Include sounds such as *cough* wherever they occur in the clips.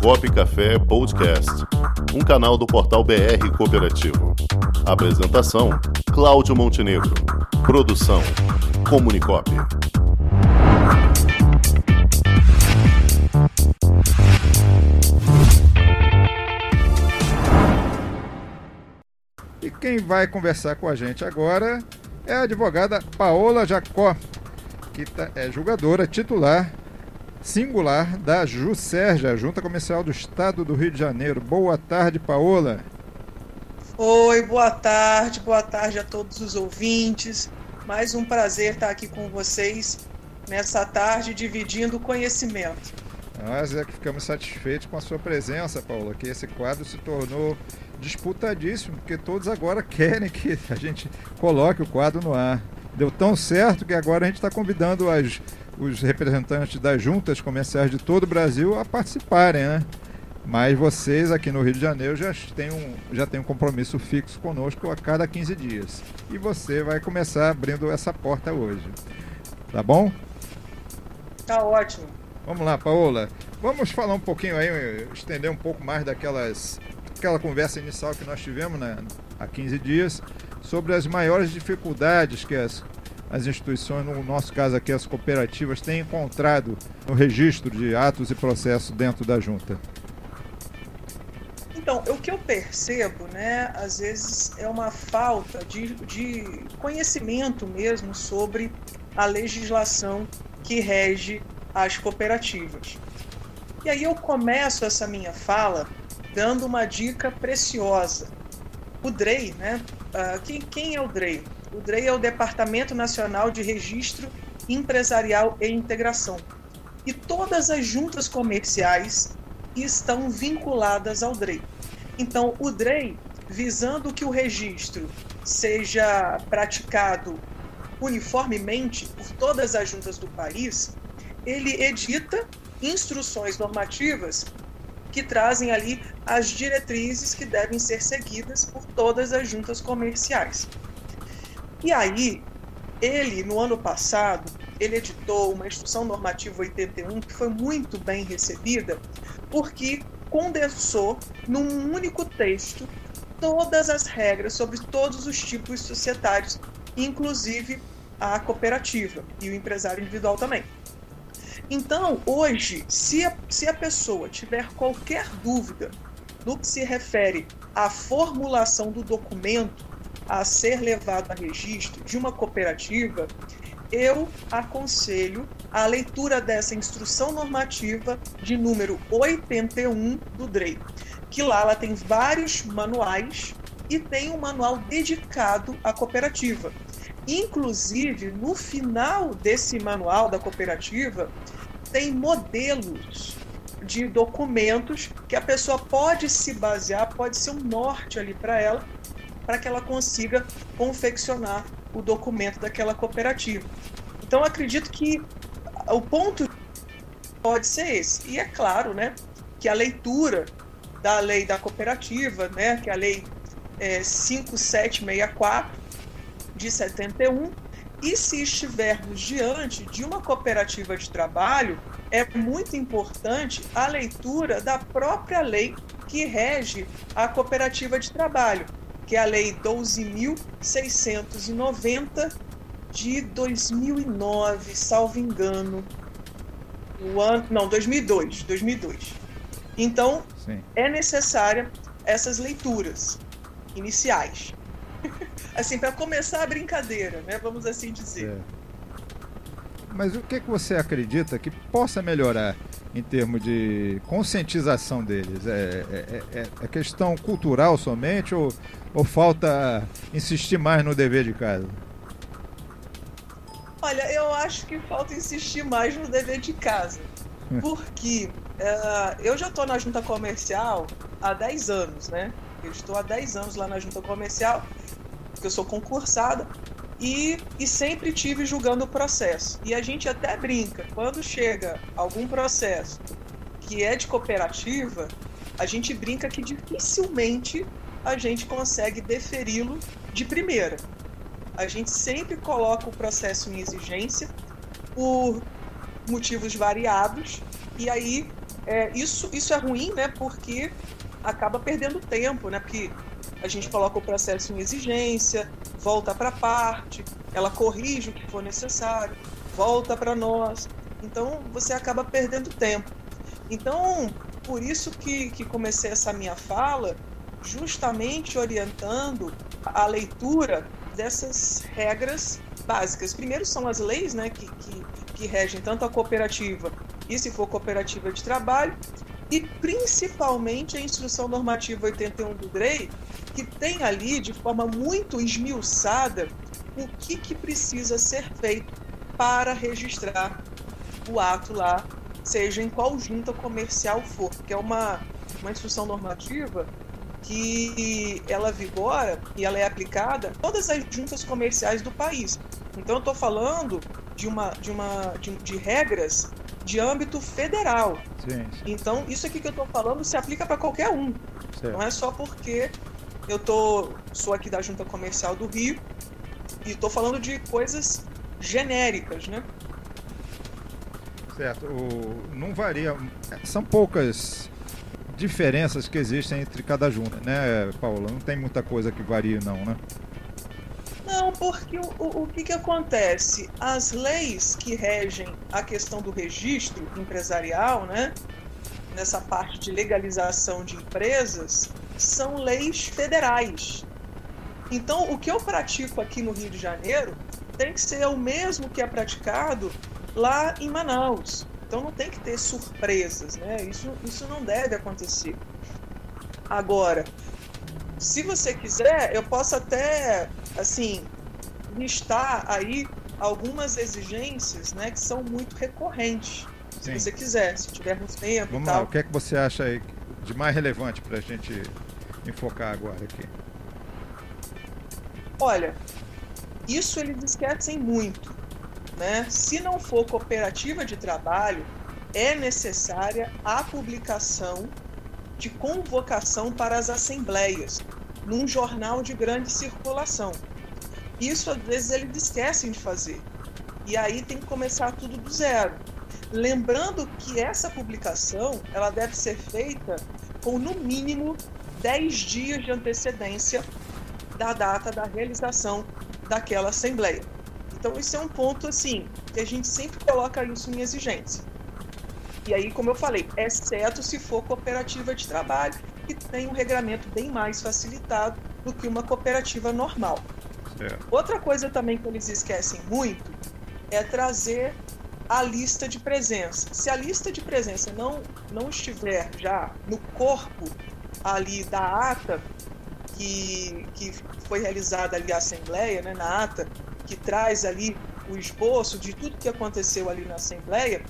Comunicop Café Podcast, um canal do portal BR Cooperativo. Apresentação: Cláudio Montenegro. Produção: Comunicop. E quem vai conversar com a gente agora é a advogada Paola Jacó, que tá, é julgadora titular singular da JUSERJ, a Junta Comercial do Estado do Rio de Janeiro. Boa tarde, Paola. Oi, boa tarde, boa tarde a todos os ouvintes. Mais um prazer estar aqui com vocês nessa tarde dividindo conhecimento. Nós é que ficamos satisfeitos com a sua presença, Paula, que esse quadro se tornou disputadíssimo, porque todos agora querem que a gente coloque o quadro no ar. Deu tão certo que agora a gente está convidando as, os representantes das juntas comerciais de todo o Brasil a participarem, né? Mas vocês aqui no Rio de Janeiro já têm um, já têm um compromisso fixo conosco a cada 15 dias. E você vai começar abrindo essa porta hoje. Tá bom? Tá ótimo. Vamos lá, Paola. Vamos falar um pouquinho aí, estender um pouco mais daquelas aquela conversa inicial que nós tivemos né, há 15 dias sobre as maiores dificuldades que as, as instituições, no nosso caso aqui as cooperativas, têm encontrado no registro de atos e processos dentro da junta. Então, o que eu percebo, né, às vezes é uma falta de, de conhecimento mesmo sobre a legislação que rege as cooperativas. E aí eu começo essa minha fala dando uma dica preciosa. O DREI, né? Uh, quem, quem é o DREI? O DREI é o Departamento Nacional de Registro Empresarial e Integração. E todas as juntas comerciais estão vinculadas ao DREI. Então, o DREI, visando que o registro seja praticado uniformemente por todas as juntas do país, ele edita instruções normativas que trazem ali as diretrizes que devem ser seguidas por todas as juntas comerciais. E aí, ele, no ano passado, ele editou uma instrução normativa 81 que foi muito bem recebida, porque condensou num único texto todas as regras sobre todos os tipos societários, inclusive a cooperativa e o empresário individual também. Então, hoje, se a, se a pessoa tiver qualquer dúvida no que se refere à formulação do documento a ser levado a registro de uma cooperativa, eu aconselho a leitura dessa instrução normativa de número 81 do DREI, que lá ela tem vários manuais e tem um manual dedicado à cooperativa. Inclusive, no final desse manual da cooperativa, tem modelos de documentos que a pessoa pode se basear, pode ser um norte ali para ela, para que ela consiga confeccionar o documento daquela cooperativa. Então, acredito que o ponto pode ser esse. E é claro, né, que a leitura da lei da cooperativa, né, que é a lei é, 5764 de 71, e se estivermos diante de uma cooperativa de trabalho, é muito importante a leitura da própria lei que rege a cooperativa de trabalho, que é a Lei 12.690 de 2009, salvo engano. O ano, não, 2002, 2002. Então, Sim. é necessária essas leituras iniciais. Assim, para começar a brincadeira, né? Vamos assim dizer. É. Mas o que, que você acredita que possa melhorar em termos de conscientização deles? É, é, é, é questão cultural somente ou, ou falta insistir mais no dever de casa? Olha, eu acho que falta insistir mais no dever de casa. Porque uh, eu já estou na junta comercial há 10 anos, né? Eu estou há 10 anos lá na junta comercial porque eu sou concursada, e, e sempre tive julgando o processo. E a gente até brinca, quando chega algum processo que é de cooperativa, a gente brinca que dificilmente a gente consegue deferi-lo de primeira. A gente sempre coloca o processo em exigência por motivos variados, e aí é, isso, isso é ruim, né? Porque acaba perdendo tempo, né? Porque a gente coloca o processo em exigência, volta para a parte, ela corrige o que for necessário, volta para nós. Então você acaba perdendo tempo. Então, por isso que, que comecei essa minha fala, justamente orientando a leitura dessas regras básicas. Primeiro são as leis né, que, que, que regem tanto a cooperativa e se for cooperativa de trabalho, e principalmente a Instrução Normativa 81 do DREI, que tem ali de forma muito esmiuçada o que, que precisa ser feito para registrar o ato lá, seja em qual junta comercial for, que é uma, uma instrução normativa que ela vigora e ela é aplicada em todas as juntas comerciais do país. Então eu estou falando de uma de uma de, de regras de âmbito federal. Sim, sim. Então isso aqui que eu estou falando se aplica para qualquer um. Certo. Não é só porque eu tô sou aqui da junta comercial do Rio e estou falando de coisas genéricas, né? Certo. O, não varia. São poucas diferenças que existem entre cada junta, né, Paula? Não tem muita coisa que varie, não, né? Não, porque o, o, o que, que acontece? As leis que regem a questão do registro empresarial, né, nessa parte de legalização de empresas, são leis federais. Então, o que eu pratico aqui no Rio de Janeiro tem que ser o mesmo que é praticado lá em Manaus. Então não tem que ter surpresas, né? Isso, isso não deve acontecer. Agora, se você quiser, eu posso até, assim, listar aí algumas exigências, né, que são muito recorrentes. Sim. Se você quiser, se tivermos tempo Vamos e tal. lá, o que é que você acha aí de mais relevante para a gente enfocar agora aqui? Olha, isso eles esquecem muito. Né? Se não for cooperativa de trabalho, é necessária a publicação de convocação para as assembleias num jornal de grande circulação. Isso às vezes eles esquecem de fazer. E aí tem que começar tudo do zero. Lembrando que essa publicação ela deve ser feita com no mínimo 10 dias de antecedência da data da realização daquela assembleia. Então isso é um ponto assim que a gente sempre coloca isso em exigência. E aí, como eu falei, exceto se for cooperativa de trabalho, que tem um regramento bem mais facilitado do que uma cooperativa normal. Outra coisa também que eles esquecem muito é trazer a lista de presença. Se a lista de presença não, não estiver já no corpo ali da ata que, que foi realizada ali a assembleia, né, na ata, que traz ali o esboço de tudo que aconteceu ali na Assembleia,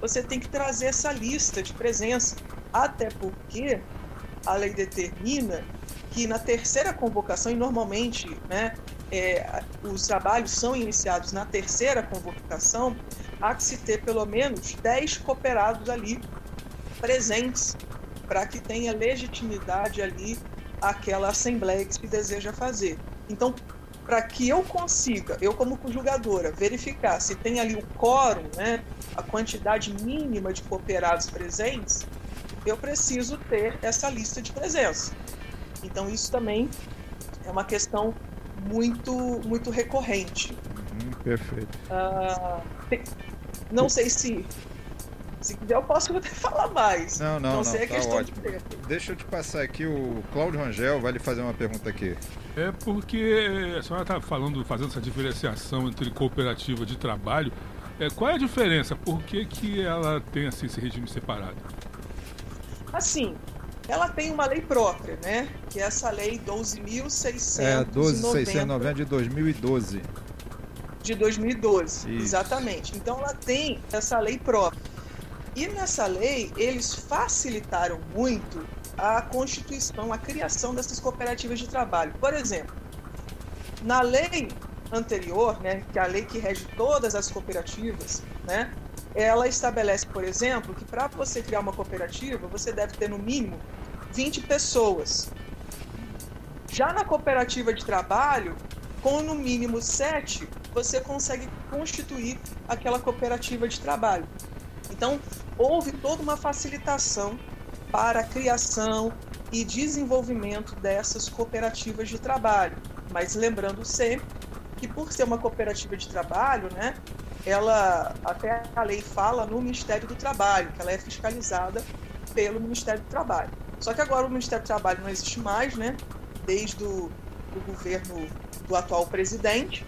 você tem que trazer essa lista de presença. Até porque a lei determina que na terceira convocação, e normalmente né, é, os trabalhos são iniciados na terceira convocação, há que se ter pelo menos 10 cooperados ali presentes para que tenha legitimidade ali aquela assembleia que se deseja fazer. Então, para que eu consiga, eu como julgadora, verificar se tem ali o quórum, né, a quantidade mínima de cooperados presentes, eu preciso ter essa lista de presença. Então isso também é uma questão muito muito recorrente. Uhum, perfeito. Uh, não sei se se quiser, eu posso até *laughs* falar mais. Não, não, não. Sei, é tá ótimo. De Deixa eu te passar aqui, o Cláudio Rangel vai lhe fazer uma pergunta aqui. É porque a senhora está falando, fazendo essa diferenciação entre cooperativa de trabalho. É, qual é a diferença? Por que, que ela tem assim, esse regime separado? Assim, ela tem uma lei própria, né? Que é essa lei 12.690. É, 12.690 de 2012. De 2012, Isso. exatamente. Então ela tem essa lei própria. E nessa lei, eles facilitaram muito a constituição, a criação dessas cooperativas de trabalho. Por exemplo, na lei anterior, né, que é a lei que rege todas as cooperativas, né, ela estabelece, por exemplo, que para você criar uma cooperativa, você deve ter no mínimo 20 pessoas. Já na cooperativa de trabalho, com no mínimo 7, você consegue constituir aquela cooperativa de trabalho. Então, houve toda uma facilitação para a criação e desenvolvimento dessas cooperativas de trabalho. Mas lembrando sempre que por ser uma cooperativa de trabalho, né, ela até a lei fala no Ministério do Trabalho, que ela é fiscalizada pelo Ministério do Trabalho. Só que agora o Ministério do Trabalho não existe mais, né? Desde o do governo do atual presidente.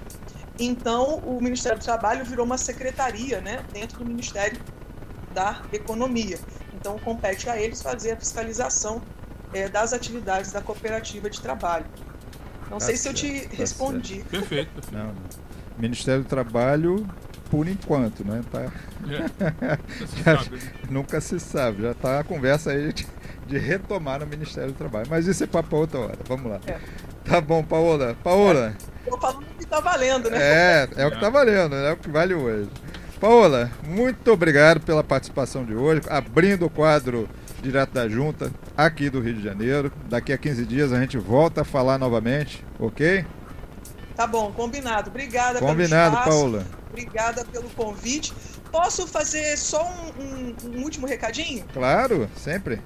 Então, o Ministério do Trabalho virou uma secretaria, né, dentro do Ministério da Economia. Então, compete a eles fazer a fiscalização é, das atividades da cooperativa de trabalho. Não tá sei certo, se eu te tá respondi. Certo. Perfeito. Não, não. Ministério do Trabalho, por enquanto, né? Tá... É. *laughs* já, nunca se sabe. Já está a conversa aí de, de, retomar no Ministério do Trabalho. Mas isso é para outra hora. Vamos lá. É. Tá bom, Paola. Paola. Estou falando que está valendo, né? É, é o que está valendo, é o que vale hoje. Paola, muito obrigado pela participação de hoje, abrindo o quadro direto da junta aqui do Rio de Janeiro. Daqui a 15 dias a gente volta a falar novamente, ok? Tá bom, combinado. Obrigada combinado, pelo espaço. Paula. Obrigada pelo convite. Posso fazer só um, um, um último recadinho? Claro, sempre.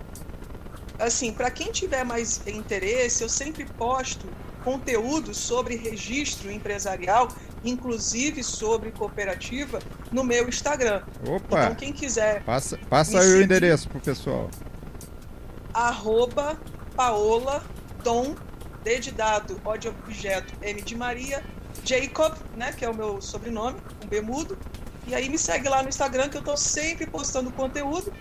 Assim, para quem tiver mais interesse, eu sempre posto conteúdo sobre registro empresarial, inclusive sobre cooperativa, no meu Instagram. Opa! Então, quem quiser. Passa, passa aí seguir, o endereço pro pessoal. Arroba Paola Dom, D de dado, O de objeto, M de Maria, Jacob, né, que é o meu sobrenome, um B mudo. E aí me segue lá no Instagram que eu estou sempre postando conteúdo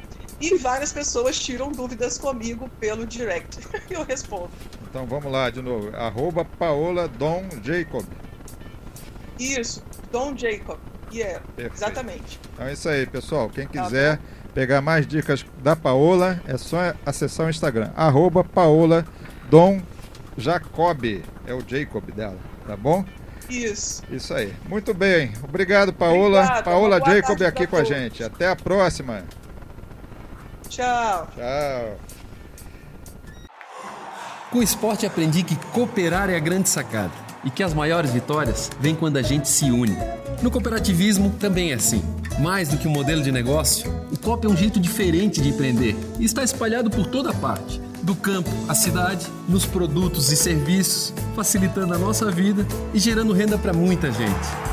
e várias pessoas tiram dúvidas comigo pelo direct. *laughs* eu respondo. Então vamos lá de novo. Arroba Paola Dom Jacob. Isso, Dom Jacob. Yeah, exatamente. Então é isso aí, pessoal. Quem tá quiser tá pegar mais dicas da Paola, é só acessar o Instagram. Arroba Paola Dom Jacob. É o Jacob dela, tá bom? Isso. Isso aí. Muito bem. Obrigado, Paola. Paola Jacob aqui com a gente. Até a próxima. Tchau. Tchau. Com o esporte aprendi que cooperar é a grande sacada e que as maiores vitórias vêm quando a gente se une. No cooperativismo também é assim. Mais do que um modelo de negócio, o COP é um jeito diferente de empreender e está espalhado por toda parte do campo à cidade, nos produtos e serviços, facilitando a nossa vida e gerando renda para muita gente.